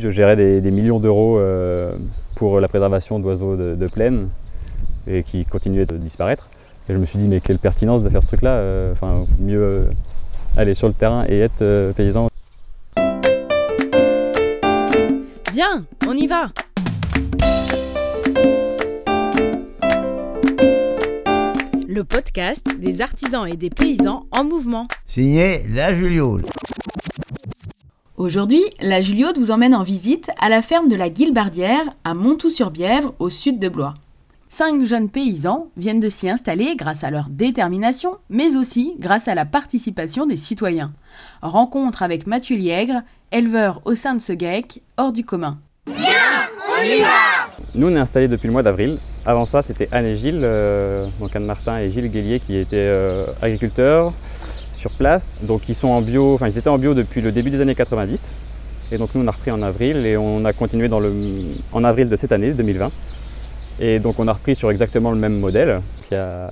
Je gérais des, des millions d'euros euh, pour la préservation d'oiseaux de, de plaine et qui continuaient de disparaître. Et je me suis dit, mais quelle pertinence de faire ce truc-là euh, Enfin, mieux euh, aller sur le terrain et être euh, paysan. Viens, on y va Le podcast des artisans et des paysans en mouvement. Signé La Julio. Aujourd'hui, la Juliote vous emmène en visite à la ferme de la Guilbardière à Montoux-sur-Bièvre au sud de Blois. Cinq jeunes paysans viennent de s'y installer grâce à leur détermination, mais aussi grâce à la participation des citoyens. Rencontre avec Mathieu Liègre, éleveur au sein de ce GAEC, hors du commun. Nous, on est installés depuis le mois d'avril. Avant ça, c'était Anne et Gilles, euh, donc Anne Martin et Gilles Guélier, qui étaient euh, agriculteurs sur place. Donc, ils sont en bio, enfin, ils étaient en bio depuis le début des années 90. Et donc, nous, on a repris en avril et on a continué dans le, en avril de cette année, 2020. Et donc, on a repris sur exactement le même modèle. Il y a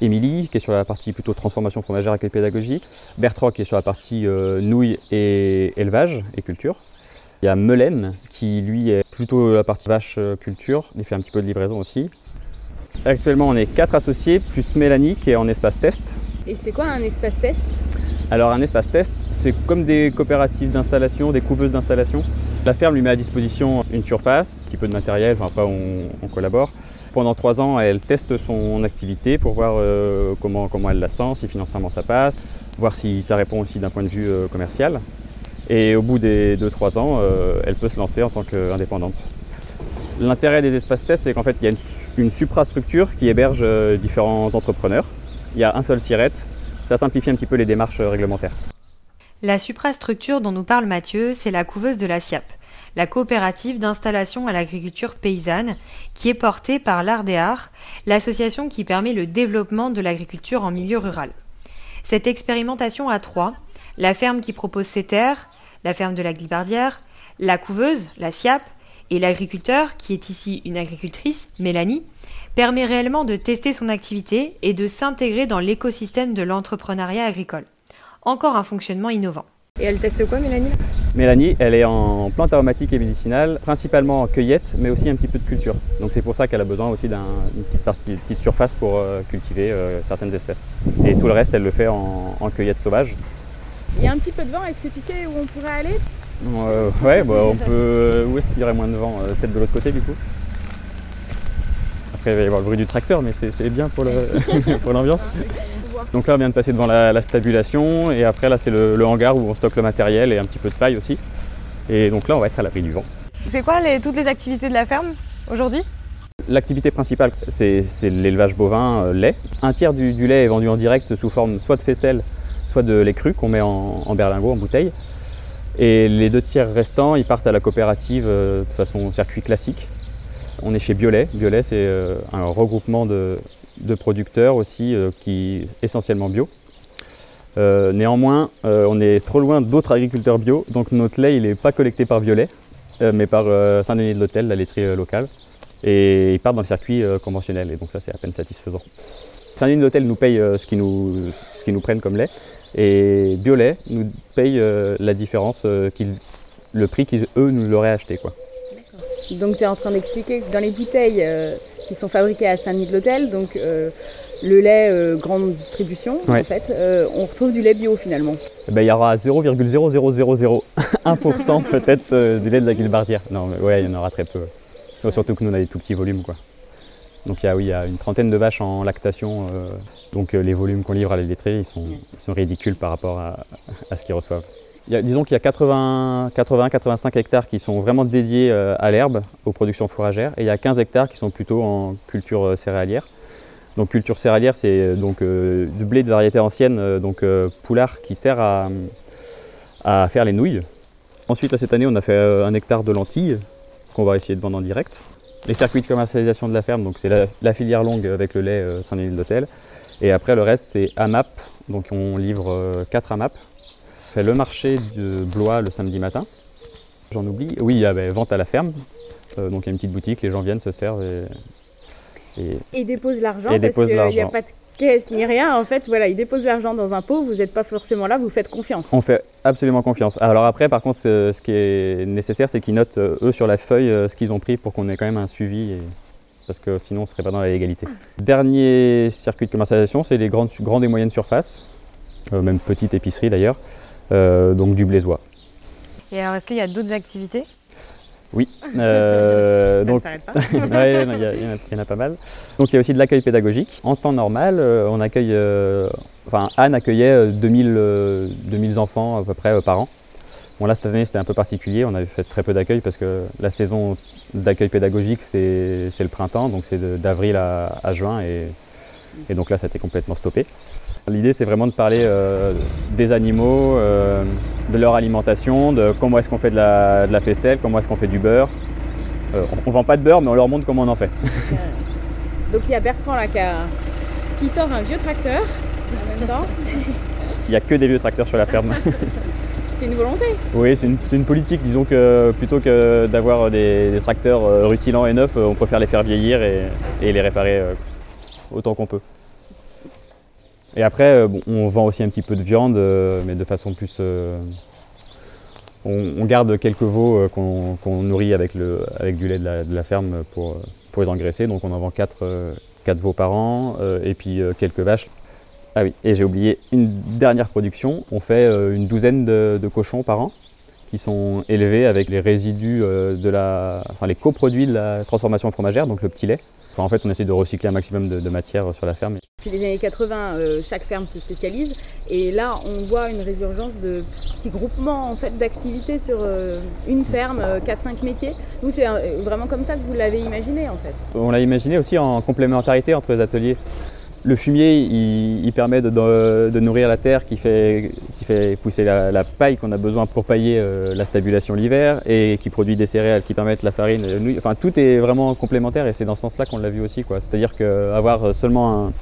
Émilie, qui est sur la partie plutôt transformation fromagère avec les pédagogiques. Bertrand, qui est sur la partie euh, nouilles et élevage et culture. Il y a Melaine qui lui est plutôt la partie vache euh, culture, il fait un petit peu de livraison aussi. Actuellement on est quatre associés plus Mélanie qui est en espace test. Et c'est quoi un espace test? Alors un espace test c'est comme des coopératives d'installation, des couveuses d'installation. La ferme lui met à disposition une surface, un petit peu de matériel, enfin après on, on collabore. Pendant trois ans elle teste son activité pour voir euh, comment, comment elle la sent, si financièrement ça passe, voir si ça répond aussi d'un point de vue euh, commercial. Et au bout des 2-3 ans, euh, elle peut se lancer en tant qu'indépendante. L'intérêt des espaces tests, c'est qu'en fait, il y a une, suprastructure qui héberge différents entrepreneurs. Il y a un seul SIRET. Ça simplifie un petit peu les démarches euh, réglementaires. La suprastructure dont nous parle Mathieu, c'est la couveuse de la SIAP, la coopérative d'installation à l'agriculture paysanne, qui est portée par l'ARDEAR, l'association qui permet le développement de l'agriculture en milieu rural. Cette expérimentation à trois, la ferme qui propose ses terres, la ferme de la Glibardière, la couveuse, la SIAP, et l'agriculteur, qui est ici une agricultrice, Mélanie, permet réellement de tester son activité et de s'intégrer dans l'écosystème de l'entrepreneuriat agricole. Encore un fonctionnement innovant. Et elle teste quoi, Mélanie? Mélanie, elle est en plantes aromatiques et médicinales, principalement en cueillette, mais aussi un petit peu de culture. Donc c'est pour ça qu'elle a besoin aussi d'une petite, partie, une petite surface pour euh, cultiver euh, certaines espèces. Et tout le reste, elle le fait en, en cueillette sauvage. Il y a un petit peu de vent, est-ce que tu sais où on pourrait aller? Euh, ouais, bah, on peut. Où est-ce qu'il y aurait moins de vent? Peut-être de l'autre côté du coup? Après, il va y avoir le bruit du tracteur, mais c'est bien pour l'ambiance. Donc là, on vient de passer devant la, la stabulation, et après, là, c'est le, le hangar où on stocke le matériel et un petit peu de paille aussi. Et donc là, on va être à l'abri du vent. C'est quoi les, toutes les activités de la ferme aujourd'hui? L'activité principale, c'est c'est l'élevage bovin euh, lait. Un tiers du, du lait est vendu en direct sous forme soit de faisselle, soit de lait cru qu'on met en, en berlingot, en bouteille. Et les deux tiers restants, ils partent à la coopérative euh, de façon circuit classique. On est chez Biolay. Biolay, c'est euh, un regroupement de, producteurs aussi, euh, qui essentiellement bio. Euh, néanmoins, on est trop loin d'autres agriculteurs bio, donc notre lait, il n'est pas collecté par euh, mais par Saint-Denis de l'Hôtel, la laiterie locale. Et ils partent dans le circuit conventionnel, et donc ça, c'est à peine satisfaisant. Saint-Denis de l'Hôtel nous paye ce qu'ils nous, prennent comme lait, et Biolay nous paye la différence, le prix qu'ils eux nous l'auraient acheté. Donc tu es en train d'expliquer que dans les bouteilles euh, qui sont fabriquées à Saint-Denis de l'Hôtel, donc euh, le lait euh, grande distribution, Ouais. en fait, on retrouve du lait bio finalement. Eh ben, il y aura 0,00001% peut-être du lait de la guilbardière. Non, mais ouais, il y en aura très peu. Surtout que nous, on a des tout petits volumes. Quoi. Donc il y, a, oui, il y a une trentaine de vaches en lactation. donc les volumes qu'on livre à la laiterie, ils sont, ils sont ridicules par rapport à, à ce qu'ils reçoivent. Disons qu'il y a 80-85 hectares qui sont vraiment dédiés euh, à l'herbe, aux productions fourragères, et il y a 15 hectares qui sont plutôt en culture euh, céréalière. Donc culture céréalière, c'est euh, donc du blé de variété ancienne, donc poulard, qui sert à, faire les nouilles. Ensuite, cette année, on a fait un hectare de lentilles qu'on va essayer de vendre en direct. Les circuits de commercialisation de la ferme, donc c'est la, filière longue avec le lait Saint-Denis de l'Hôtel. Et après, le reste, c'est AMAP. Donc on livre 4 AMAP. Fait le marché de Blois le samedi matin. J'en oublie. Oui, il y a ben, vente à la ferme. Euh, donc il y a une petite boutique, les gens viennent, se servent et, et Et dépose l'argent parce qu'il n'y a pas de caisse ni rien. En fait, voilà, ils déposent l'argent dans un pot, vous n'êtes pas forcément là, vous faites confiance. On fait absolument confiance. Alors après, par contre, ce ce qui est nécessaire, c'est qu'ils notent, euh, eux, sur la feuille, euh, ce qu'ils ont pris pour qu'on ait quand même un suivi. et- Parce que sinon, on ne serait pas dans la légalité. Dernier circuit de commercialisation, c'est les grandes, grandes et moyennes surfaces, euh, même petites épiceries d'ailleurs, donc du blésois. Et alors, est-ce qu'il y a d'autres activités? Oui. euh, donc. Ouais, il y, en a- il y en a pas mal. Donc il y a aussi de l'accueil pédagogique. En temps normal, euh, on accueille, euh, enfin Anne accueillait euh, 2000, euh, 2000 enfants à peu près euh, par an. Bon là cette année c'était un peu particulier, on avait fait très peu d'accueil parce que la saison d'accueil pédagogique c'est le printemps, donc c'est d'avril à, à juin et, et donc là ça a été complètement stoppé. L'idée c'est vraiment de parler euh, des animaux, euh, de leur alimentation, de comment est-ce qu'on fait de la, de la faisselle, comment est-ce qu'on fait du beurre. Euh, on, on vend pas de beurre mais on leur montre comment on en fait. Donc il y a Bertrand là qui, a- qui sort un vieux tracteur en même temps. Il n'y a que des vieux tracteurs sur la ferme. C'est une volonté. oui, c'est une, politique. Disons que plutôt que d'avoir des, des tracteurs rutilants et neufs, on préfère les faire vieillir et, et les réparer autant qu'on peut. Et après, euh, on vend aussi un petit peu de viande, euh, mais de façon plus. euh, on, garde quelques veaux qu'on nourrit avec, le, avec du lait de la, ferme pour, pour les engraisser. Donc on en vend 4, veaux par an et puis quelques vaches. Ah oui, et j'ai oublié une dernière production. On fait une douzaine de, de cochons par an qui sont élevés avec les résidus de la, enfin les coproduits de la transformation fromagère, donc le petit lait. Enfin, en fait, on essaie de recycler un maximum de, de matière sur la ferme. Depuis les années 80, euh, chaque ferme se spécialise. Et là, on voit une résurgence de petits groupements en fait, d'activités sur euh, une ferme, euh, 4-5 métiers. Vous, c'est euh, vraiment comme ça que vous l'avez imaginé en fait. On l'a imaginé aussi en complémentarité entre les ateliers. Le fumier, il, permet de, nourrir la terre qui fait, pousser la, paille qu'on a besoin pour pailler euh, la stabulation l'hiver et qui produit des céréales qui permettent la farine. Enfin, tout est vraiment complémentaire et c'est dans ce sens-là qu'on l'a vu aussi. C'est-à-dire qu'avoir seulement un-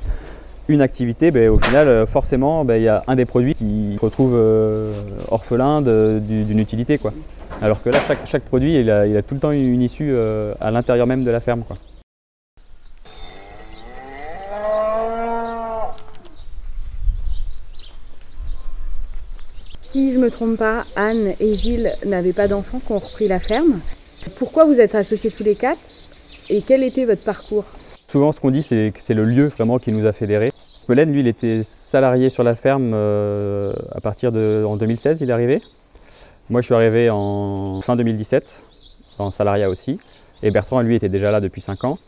une activité, ben, au final, euh, forcément, ben, il y a un des produits qui se retrouve euh, orphelin d'une utilité. Quoi. Alors que là, chaque, produit, il a, tout le temps une issue à l'intérieur même de la ferme. Si je me trompe pas, Anne et Gilles n'avaient pas d'enfants qui ont repris la ferme. Pourquoi vous êtes associés tous les quatre et quel était votre parcours? Souvent, ce qu'on dit, c'est que c'est le lieu vraiment qui nous a fédérés. Colin, lui, il était salarié sur la ferme euh, à partir de en 2016, il est arrivé. Moi, je suis arrivé en fin 2017, en salariat aussi. Et Bertrand, lui, était déjà là depuis 5 ans.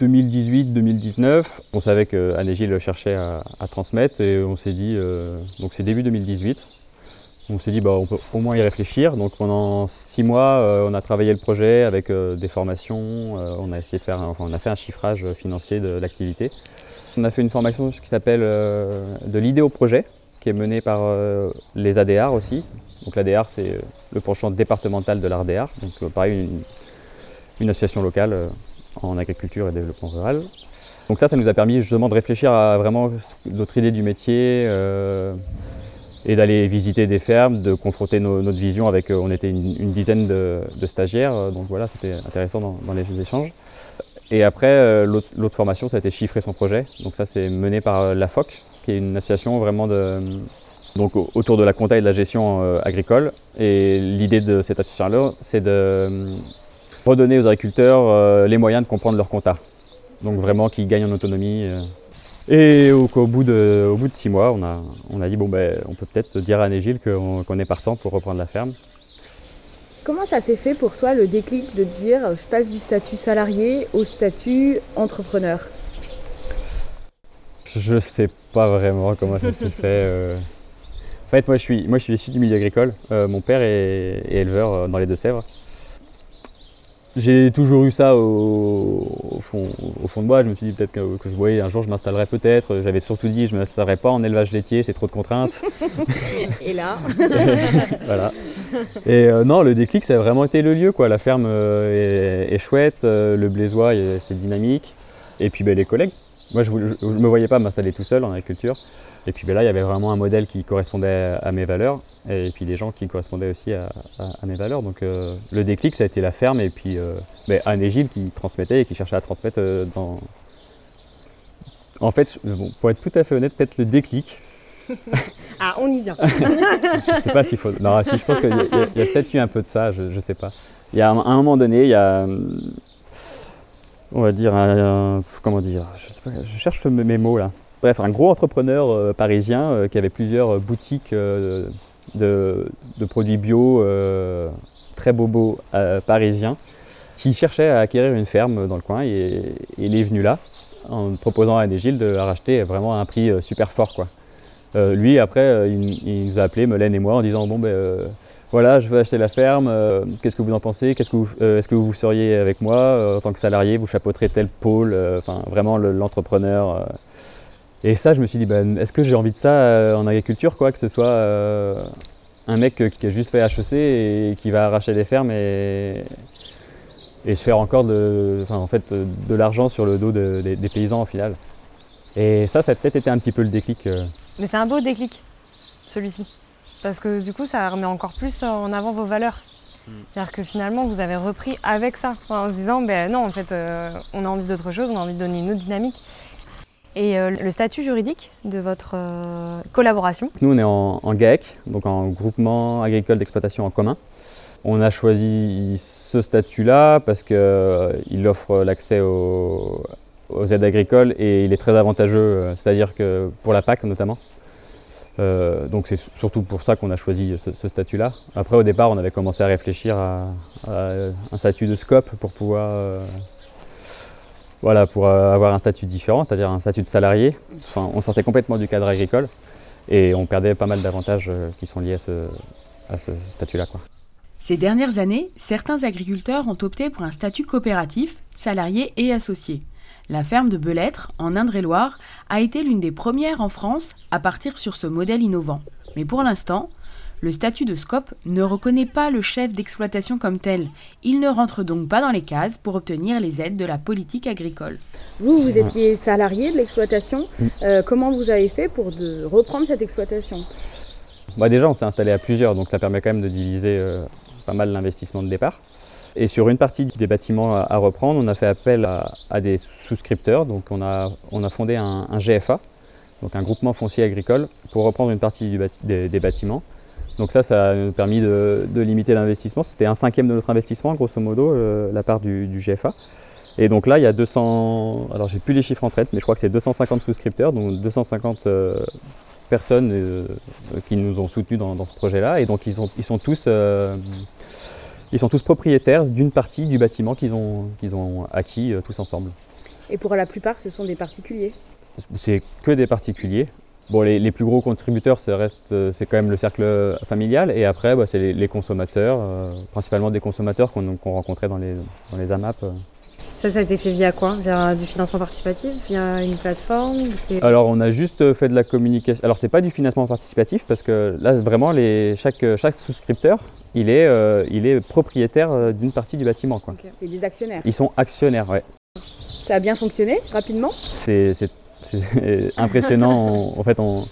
2018-2019, on savait que Anne et Gilles cherchaient à, transmettre et on s'est dit, euh, donc c'est début 2018, on s'est dit bah, on peut au moins y réfléchir. Donc pendant six mois, euh, on a travaillé le projet avec euh, des formations, euh, on a essayé de faire, enfin, on a fait un chiffrage financier de l'activité. On a fait une formation qui s'appelle euh, de l'idée au projet, qui est menée par euh, les ADR aussi. Donc l'ADR c'est euh, le penchant départemental de l'ARDR, donc euh, pareil une, association locale euh, en agriculture et développement rural. Donc ça, ça nous a permis justement de réfléchir à vraiment notre idée du métier, euh, et d'aller visiter des fermes, de confronter notre vision avec, euh, on était une, dizaine de, stagiaires, euh, donc voilà, c'était intéressant dans, les échanges. Et après, l'autre formation, ça a été chiffrer son projet. Donc ça, c'est mené par la FOC, qui est une association vraiment de, donc, au- autour de la compta et de la gestion agricole. Et l'idée de cette association-là, c'est de redonner aux agriculteurs euh, les moyens de comprendre leur compta. Donc vraiment qu'ils gagnent en autonomie. euh, et au, bout de, au bout de six mois, on a, on a dit bon ben, on peut peut-être dire à Gilles qu'on est partant pour reprendre la ferme. Comment ça s'est fait pour toi le déclic de te dire je passe du statut salarié au statut entrepreneur? Je sais pas vraiment comment ça s'est fait. euh. En fait, moi je suis, moi, je suis issu du milieu agricole. Euh, mon père est, est éleveur dans les Deux-Sèvres. J'ai toujours eu ça au, au fond, au fond de moi. Je me suis dit peut-être que, que oui, un jour je m'installerai peut-être. J'avais surtout dit je ne m'installerai pas en élevage laitier, c'est trop de contraintes. Et là voilà. Et euh, non, le déclic, ça a vraiment été le lieu. Quoi. La ferme euh, est, est chouette, euh, le blésois, c'est dynamique. Et puis ben, les collègues. Moi, je ne me voyais pas m'installer tout seul en agriculture. Et puis ben, là, il y avait vraiment un modèle qui correspondait à mes valeurs. Et puis des gens qui correspondaient aussi à, à- à mes valeurs. Donc euh, le déclic, ça a été la ferme. Et puis euh, ben, Anne et Gilles qui transmettaient et qui cherchaient à transmettre euh, dans, En fait, bon, pour être tout à fait honnête, peut-être le déclic. Ah, on y vient. Je sais pas s'il faut. Non, si, je pense qu'il y a, peut-être eu un peu de ça, je, je sais pas. Il y a un, moment donné, il y a. On va dire un. un- comment dire Je sais pas, je cherche mes mots là. Bref, un gros entrepreneur euh, parisien euh, qui avait plusieurs euh, boutiques de, produits bio très bobos euh, parisiens qui cherchait à acquérir une ferme dans le coin et, il est venu là en proposant à Adégile de racheter vraiment à un prix super fort lui, après, il, nous a appelé, Melaine et moi, en disant Bon, ben voilà, je veux acheter la ferme, qu'est-ce que vous en pensez? Est-ce que vous seriez avec moi en tant que salarié? Vous chapeauterez tel pôle Enfin, vraiment le- l'entrepreneur. Et ça, je me suis dit ben, Est-ce que j'ai envie de ça euh, en agriculture, quoi Que ce soit euh, un mec euh, qui a juste fait HEC et qui va arracher des fermes et, et se faire encore de, enfin, en fait, de l'argent sur le dos de- des- des paysans au final. Et ça, ça a peut-être été un petit peu le déclic. euh, Mais c'est un beau déclic, celui-ci. Parce que du coup, ça remet encore plus en avant vos valeurs. C'est-à-dire que finalement, vous avez repris avec ça, en se disant, ben non, en fait, euh, on a envie d'autre chose, on a envie de donner une autre dynamique. Et euh, le statut juridique de votre euh, collaboration, Nous, on est en, GAEC, donc en groupement agricole d'exploitation en commun. On a choisi ce statut-là parce qu'il offre l'accès aux, aides agricoles et il est très avantageux, euh, c'est-à-dire que pour la PAC notamment. Euh, donc c'est surtout pour ça qu'on a choisi ce, statut-là. Après, au départ, on avait commencé à réfléchir à, un statut de scope pour pouvoir, euh, voilà, pour euh, avoir un statut différent, c'est-à-dire un statut de salarié. Enfin, on sortait complètement du cadre agricole et on perdait pas mal d'avantages euh, qui sont liés à ce, à ce statut-là. Ces dernières années, certains agriculteurs ont opté pour un statut coopératif, salarié et associé. La ferme de Belêtre, en Indre-et-Loire, a été l'une des premières en France à partir sur ce modèle innovant. Mais pour l'instant, le statut de SCOP ne reconnaît pas le chef d'exploitation comme tel. Il ne rentre donc pas dans les cases pour obtenir les aides de la politique agricole. Vous, vous étiez salarié de l'exploitation. Euh, comment vous avez fait pour de reprendre cette exploitation? Bah, déjà, on s'est installé à plusieurs, donc ça permet quand même de diviser euh, pas mal l'investissement de départ. Et sur une partie des bâtiments à, reprendre, on a fait appel à, à des souscripteurs. Donc on a, on a fondé un, un GFA, donc un groupement foncier agricole, pour reprendre une partie du bâti- des, des bâtiments. Donc ça, ça a nous permis de, de limiter l'investissement. C'était un cinquième de notre investissement, grosso modo, euh, la part du, du GFA. Et donc là, il y a 200, alors j'ai plus les chiffres en tête, mais je crois que c'est 250 souscripteurs, donc 250 euh, personnes euh, qui nous ont soutenus dans, dans ce projet-là. Et donc ils, ont- ils sont tous, ils sont tous propriétaires d'une partie du bâtiment qu'ils ont, qu'ils ont acquis euh, tous ensemble. Et pour la plupart, ce sont des particuliers? C'est que des particuliers. Bon, les, les plus gros contributeurs, ça reste, euh, c'est quand même le cercle familial. Et après, bah, c'est les, les consommateurs, euh, principalement des consommateurs qu'on rencontrait dans les, dans les AMAP. euh. ça, ça a été fait via quoi? Via du financement participatif? Via une plateforme? Alors, on a juste fait de la communication. Alors, c'est pas du financement participatif parce que là, vraiment, les, chaque, chaque souscripteur, il est, euh, il est propriétaire euh, d'une partie du bâtiment. Quoi. C'est des actionnaires. Ils sont actionnaires, ouais. Ça a bien fonctionné rapidement? C'est c'est- impressionnant. On- en fait, on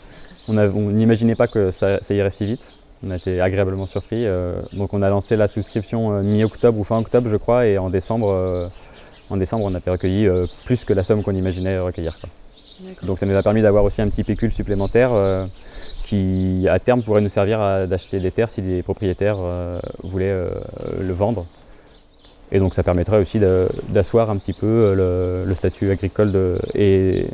n'imaginait pas que ça, ça irait si vite. On a été agréablement surpris. euh, donc, on a lancé la souscription euh, mi-octobre ou fin octobre, je crois, et en décembre, euh, en décembre, on a recueilli euh, plus que la somme qu'on imaginait recueillir. quoi. Donc, ça nous a permis d'avoir aussi un petit pécule supplémentaire qui, à terme, pourrait nous servir à- d'acheter des terres si les propriétaires voulaient le vendre. Et donc ça permettrait aussi d'asseoir un petit peu le, le statut agricole de- et,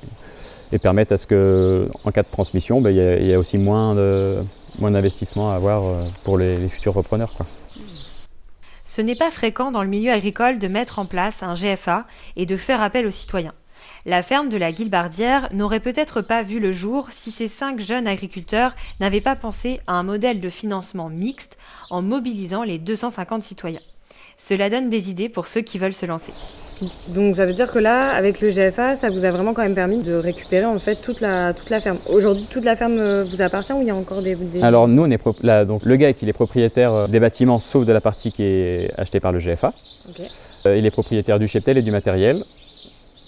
et permettre à ce que, cas de transmission, ben, il y, aussi moins à avoir euh, pour les, futurs repreneurs. Ce n'est pas fréquent dans le milieu agricole de mettre en place un GFA et de faire appel aux citoyens. La ferme de la Guilbardière n'aurait peut-être pas vu le jour si ces cinq jeunes agriculteurs n'avaient pas pensé à un modèle de financement mixte en mobilisant les 250 citoyens. Cela donne des idées pour ceux qui veulent se lancer. Donc ça veut dire que là, avec le GFA, ça vous a vraiment quand même permis de récupérer en fait toute la, toute la ferme. Aujourd'hui, toute la ferme euh, vous appartient ou il y a encore des... des- Alors nous, on est là, donc, le gars il est propriétaire euh, des bâtiments sauf de la partie qui est achetée par le GFA. Euh, il est propriétaire du cheptel et du matériel.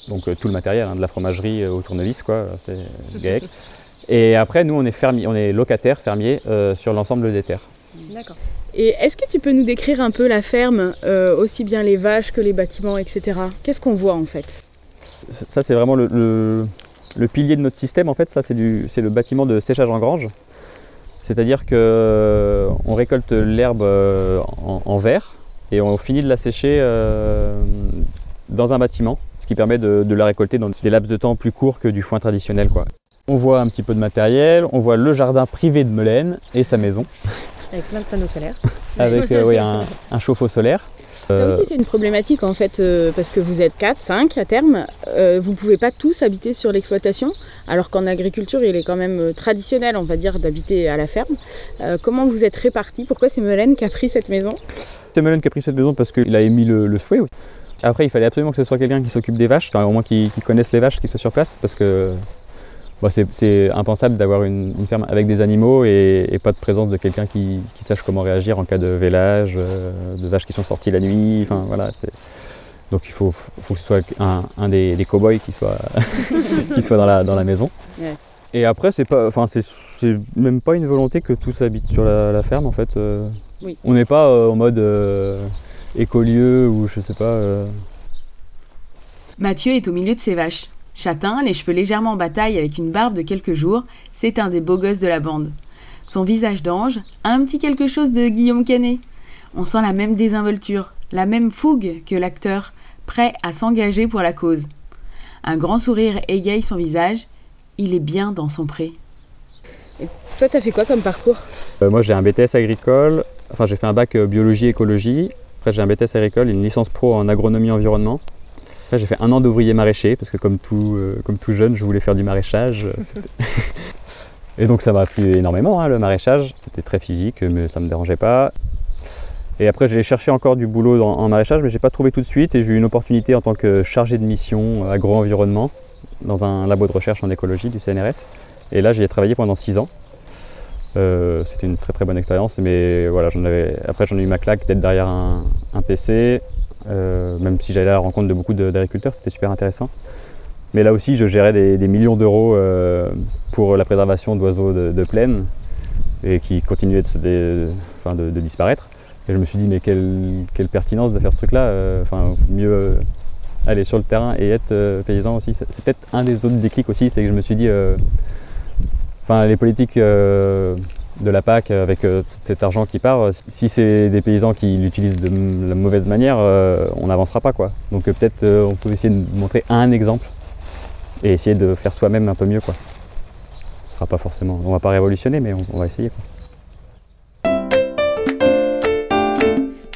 Donc euh, tout le matériel, hein, de la fromagerie euh, au tournevis, quoi, c'est le GAEC. Et après, nous, on est, fermier, on est locataire, fermier euh, sur l'ensemble des terres. D'accord. Et est-ce que tu peux nous décrire un peu la ferme, euh, aussi bien les vaches que les bâtiments, etc. Qu'est-ce qu'on voit en fait? Ça, c'est vraiment le, pilier de notre système, en fait, ça c'est le bâtiment de séchage en grange. C'est-à-dire que on récolte l'herbe euh, en, verre et on finit de la sécher euh, dans un bâtiment, ce qui permet de, la récolter dans des laps de temps plus courts que du foin traditionnel. On voit un petit peu de matériel, on voit le jardin privé de Melaine et sa maison, Avec plein de panneaux solaires. avec euh, oui, un, un chauffe-eau solaire. Ça Euh, aussi, c'est une problématique en fait, euh, parce que vous êtes 4, 5 à terme. Euh, vous ne pouvez pas tous habiter sur l'exploitation, alors qu'en agriculture, il est quand même traditionnel, on va dire, d'habiter à la ferme. Euh, comment vous êtes répartis? Pourquoi c'est Melaine qui a pris cette maison? C'est Melaine qui a pris cette maison parce qu'il a émis le, le souhait. Après, il fallait absolument que ce soit quelqu'un qui s'occupe des vaches, enfin, au moins qui, qui connaisse les vaches, qui soit sur place, parce que bon, c'est- impensable d'avoir une, une ferme avec des animaux et, et pas de présence de quelqu'un qui, qui sache comment réagir en cas de vélage, euh, de vaches qui sont sorties la nuit. Enfin, voilà, c'est- Donc il faut, faut que ce soit un, un des, des cow-boys qui soit, qui soit dans, la, dans la maison. Ouais. Et après, c'est pas, enfin, c'est c'est même pas une volonté que tous habitent sur la, la ferme en fait. euh. Oui. On n'est pas euh, en mode euh, écolieu ou je sais pas. euh. Mathieu est au milieu de ses vaches. Châtain, les cheveux légèrement en bataille avec une barbe de quelques jours, c'est un des beaux gosses de la bande. Son visage d'ange a un petit quelque chose de Guillaume Canet. On sent la même désinvolture, la même fougue que l'acteur, prêt à s'engager pour la cause. Un grand sourire égaye son visage, il est bien dans son pré. Toi, t'as fait quoi comme parcours? Euh, moi, j'ai un BTS agricole. Enfin, j'ai fait un bac euh, biologie écologie. Après, j'ai un BTS agricole, une licence pro en agronomie environnement. Après, j'ai fait un an d'ouvrier maraîcher parce que comme tout, euh, comme tout jeune, je voulais faire du maraîchage. Et donc, ça m'a plu énormément hein, le maraîchage. C'était très physique, mais ça me dérangeait pas. Et après, j'ai cherché encore du boulot dans- en maraîchage, mais j'ai pas trouvé tout de suite. Et j'ai eu une opportunité en tant que chargé de mission euh, agro-environnement dans un labo de recherche en écologie du CNRS. Et là, j'y ai travaillé pendant six ans. Euh, C'était une très très bonne expérience, mais voilà, j'en avais. Après, j'en ai eu ma claque d'être derrière un, un PC, euh, même si j'allais à la rencontre de beaucoup d'agriculteurs, c'était super intéressant. Mais là aussi, je gérais des, millions d'euros euh, pour la préservation d'oiseaux de, plaine et qui continuaient de, disparaître. Et je me suis dit, mais quelle, quelle pertinence de faire ce truc-là euh, Enfin, mieux aller sur le terrain et être paysan aussi. C'est peut-être un des autres déclics aussi, c'est que je me suis dit, enfin, les politiques de la PAC avec euh, tout cet argent qui part, euh, si c'est des paysans qui l'utilisent de la mauvaise manière, euh, on n'avancera pas quoi. Donc peut-être on peut essayer de montrer un exemple et essayer de faire soi-même un peu mieux quoi. Ce sera pas forcément, on va pas révolutionner, mais on, on va essayer. quoi.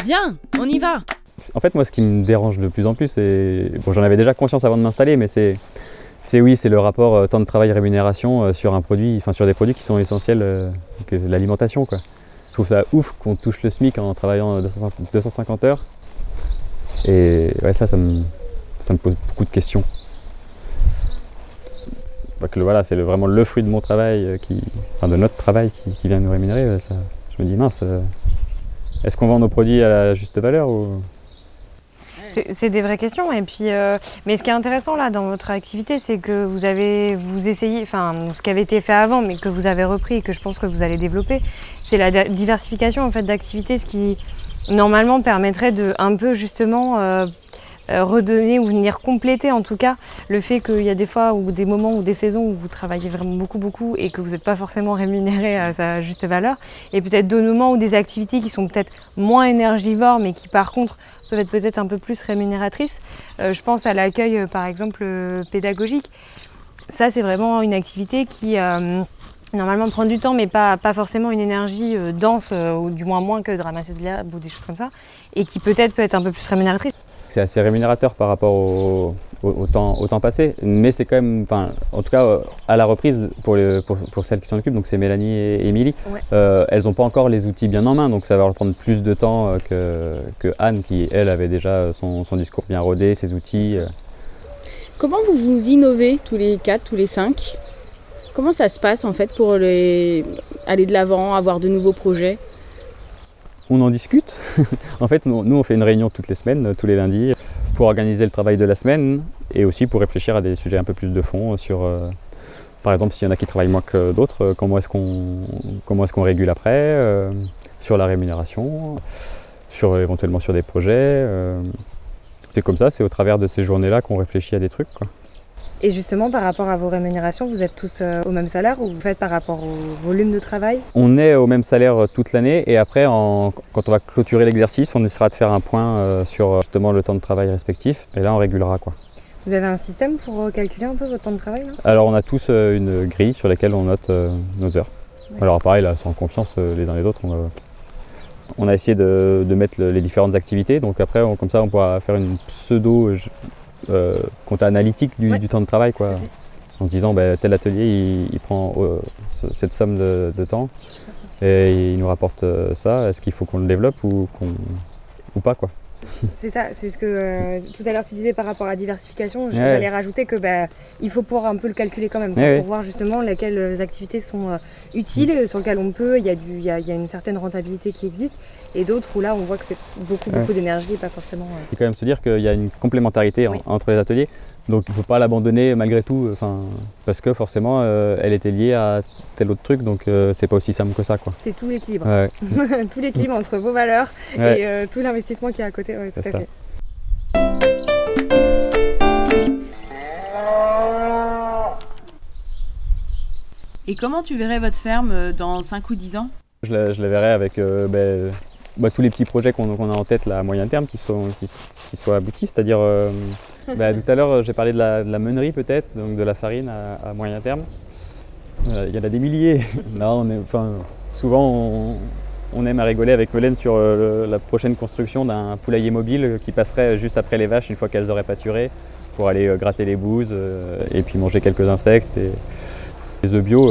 Viens, on y va En fait, moi, ce qui me dérange de plus en plus, c'est bon, j'en avais déjà conscience avant de m'installer, mais c'est c'est oui, c'est le rapport euh, temps de travail rémunération euh, sur un produit, enfin sur des produits qui sont essentiels, euh, que l'alimentation quoi. Je trouve ça ouf qu'on touche le SMIC en travaillant euh, 200 250 heures. Et ça, ça me, pose beaucoup de questions. Voilà, c'est vraiment le fruit de mon travail, qui, enfin de notre travail qui, vient nous rémunérer. je me dis mince, est-ce qu'on vend nos produits à la juste valeur C'est des vraies questions. Et puis, euh, mais ce qui est intéressant là dans votre activité, c'est que vous avez, vous essayez, enfin, ce qui avait été fait avant, mais que vous avez repris et que je pense que vous allez développer, c'est la diversification en fait d'activités, ce qui normalement permettrait de un peu justement euh, redonner ou venir compléter en tout cas le fait qu'il y a des fois ou des moments ou des saisons où vous travaillez vraiment beaucoup beaucoup et que vous n'êtes pas forcément rémunéré à sa juste valeur et peut-être d'autres moments ou des activités qui sont peut-être moins énergivores mais qui par contre peuvent être peut-être un peu plus rémunératrices. Euh, je pense à l'accueil euh, par exemple euh, pédagogique. Ça c'est vraiment une activité qui euh, normalement prend du temps mais pas, pas forcément une énergie euh, dense euh, ou du moins moins que de ramasser de l'herbe ou des choses comme ça et qui peut-être peut être un peu plus rémunératrice. C'est assez rémunérateur par rapport au, au- au temps, au temps passé, mais c'est quand même, enfin, en tout cas, euh, à la reprise pour, pour, pour celles qui s'en occupent, donc c'est Mélanie et Émilie, Ouais. euh, elles n'ont pas encore les outils bien en main, donc ça va leur prendre plus de temps euh, que, que Anne, qui elle avait déjà son, son discours bien rodé, ses outils. Comment vous vous innovez tous les 4, tous les 5 Comment ça se passe en fait pour les... aller de l'avant, avoir de nouveaux projets? On en discute. en fait, nous, on fait une réunion toutes les semaines, euh, tous les lundis, pour organiser le travail de la semaine et aussi pour réfléchir à des sujets un peu plus de fond euh, sur, euh, par exemple, s'il y en a qui travaillent moins que d'autres, comment est-ce qu'on régule après, sur la rémunération, sur éventuellement sur des projets. c'est comme ça, c'est au travers de ces journées-là qu'on réfléchit à des trucs. Et justement, par rapport à vos rémunérations, vous êtes tous euh, au même salaire ou vous faites par rapport au volume de travail? On est au même salaire euh, toute l'année et après, en- quand on va clôturer l'exercice, on essaiera de faire un point euh, sur justement le temps de travail respectif et là on régulera quoi. Vous avez un système pour calculer un peu votre temps de travail là? Alors on a tous une grille sur laquelle on note nos heures. Alors pareil, là, sans confiance les uns les autres, on, va- on a essayé de, de mettre le- les différentes activités. Donc après, on- comme ça, on pourra faire une pseudo euh, compta analytique du, Ouais. du temps de travail, quoi. En se disant, bah, tel atelier, il, il prend euh, ce- cette somme de, de temps et il nous rapporte euh, ça. Est-ce qu'il faut qu'on le développe ou, qu'on- ou pas, quoi? C'est ça, c'est ce que euh, tout à l'heure tu disais par rapport à la diversification. Ouais. J'allais rajouter que bah, il faut pouvoir un peu le calculer quand même Ouais, pour voir justement lesquelles euh, activités sont euh, utiles, sur lesquelles on peut, il y, a du- il y, a, il y a une certaine rentabilité qui existe, et d'autres où là on voit que c'est beaucoup, Ouais. beaucoup d'énergie et pas forcément. Il faut quand même se dire qu'il y a une complémentarité en- Oui. entre les ateliers. Donc il ne faut pas l'abandonner malgré tout, euh, enfin, parce que forcément euh, elle était liée à tel autre truc, donc euh, c'est pas aussi simple que ça. Quoi. C'est tout l'équilibre. Ouais, tout l'équilibre entre vos valeurs ouais. et euh, tout l'investissement qui est à côté. Ouais, tout à ça. fait. Et comment tu verrais votre ferme dans 5 ou 10 ans? Je, la, je la verrai avec euh, ben, bah, tous les petits projets qu'on qu'on a en tête là, à moyen terme qui, sont, qui, soient aboutis. C'est-à-dire, euh, bah, tout à l'heure euh, j'ai parlé de la, de la meunerie peut-être, donc de la farine à, à moyen terme. Euh, Il y en a des milliers. Là, on est, enfin, souvent on, on aime à rigoler avec Melaine sur euh, la prochaine construction d'un poulailler mobile qui passerait juste après les vaches une fois qu'elles auraient pâturé pour aller euh, gratter les bouses et puis manger quelques insectes. Et... Les œufs bio,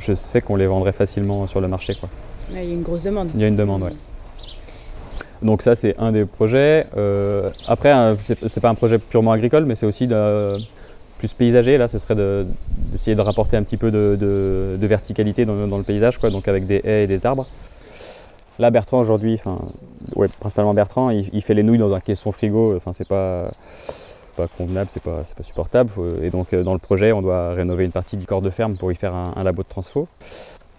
je sais qu'on les vendrait facilement sur le marché. Quoi. Il y a une grosse demande. Il y a une demande, ouais. Donc ça, c'est un des projets. Euh, après, c'est pas un projet purement agricole, mais c'est aussi plus paysager. Là, ce serait de- d'essayer de, rapporter un petit peu de, verticalité dans, le paysage, quoi, donc avec des haies et des arbres. Là, Bertrand, aujourd'hui, enfin, principalement Bertrand, il, fait les nouilles dans un caisson frigo. Enfin, c'est pas pas convenable, c'est pas, pas supportable. Faut- Et donc, euh, dans le projet, on doit rénover une partie du corps de ferme pour y faire un, un labo de transfo.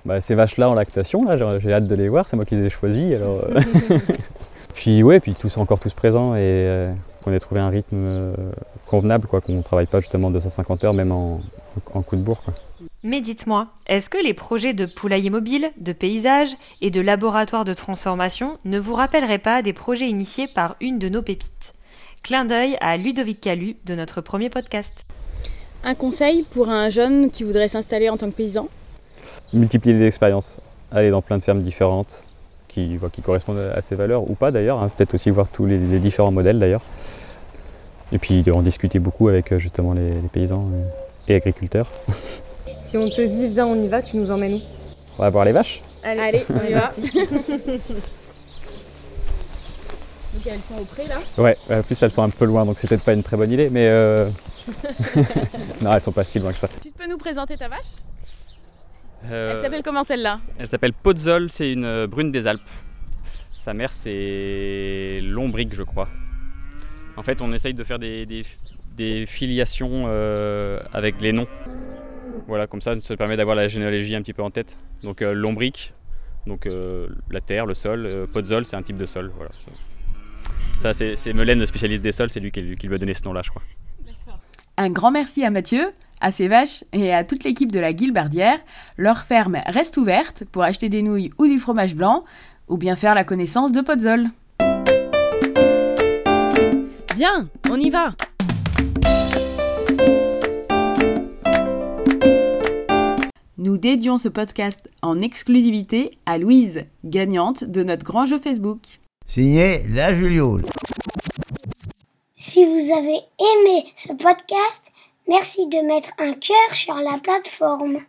Bah, ces vaches-là en lactation, là, j'ai- hâte de les voir, c'est moi qui les ai choisies. Euh, puis ouais, puis tous encore tous présents et euh, qu'on ait trouvé un rythme euh, convenable, quoi, qu'on ne travaille pas justement 250 heures, même en, en coup de bourre. Quoi. Mais dites-moi, est-ce que les projets de poulailler mobile, de paysage et de laboratoire de transformation ne vous rappelleraient pas des projets initiés par une de nos pépites? Clin d'œil à Ludovic Calu de notre premier podcast. Un conseil pour un jeune qui voudrait s'installer en tant que paysan? Multiplier les expériences, aller dans plein de fermes différentes qui, bah, qui correspondent à ses valeurs ou pas d'ailleurs, hein, peut-être aussi voir tous les, les différents modèles d'ailleurs. Et puis en discuter beaucoup avec euh, justement les, les paysans euh, et agriculteurs. Si on te dit viens on y va, tu nous emmènes où? On va voir les vaches. Allez, on y va. Donc elles sont au pré là? Ouais, en plus elles sont un peu loin donc c'est peut-être pas une très bonne idée, mais euh... non, elles sont pas si loin que ça. Tu peux nous présenter ta vache? Euh, Elle s'appelle comment celle-là? elle s'appelle Pozzol, c'est une euh, brune des Alpes. Sa mère c'est Lombric je crois. En fait on essaye de faire des, des- des filiations euh, avec les noms. Voilà, comme ça ça permet d'avoir la généalogie un petit peu en tête. Donc euh, Lombric, donc euh, la terre, le sol. Euh, Pozzol c'est un type de sol. Voilà, ça Ça, c'est Melaine, le spécialiste des sols, c'est lui qui, qui lui a donné ce nom là je crois. Un grand merci à Mathieu, à ses vaches et à toute l'équipe de la Guilbardière. Leur ferme reste ouverte pour acheter des nouilles ou du fromage blanc, ou bien faire la connaissance de Podzol. Viens, on y va Nous dédions ce podcast en exclusivité à Louise, gagnante de notre grand jeu Facebook. Signé La Juliole. Si vous avez aimé ce podcast, merci de mettre un cœur sur la plateforme.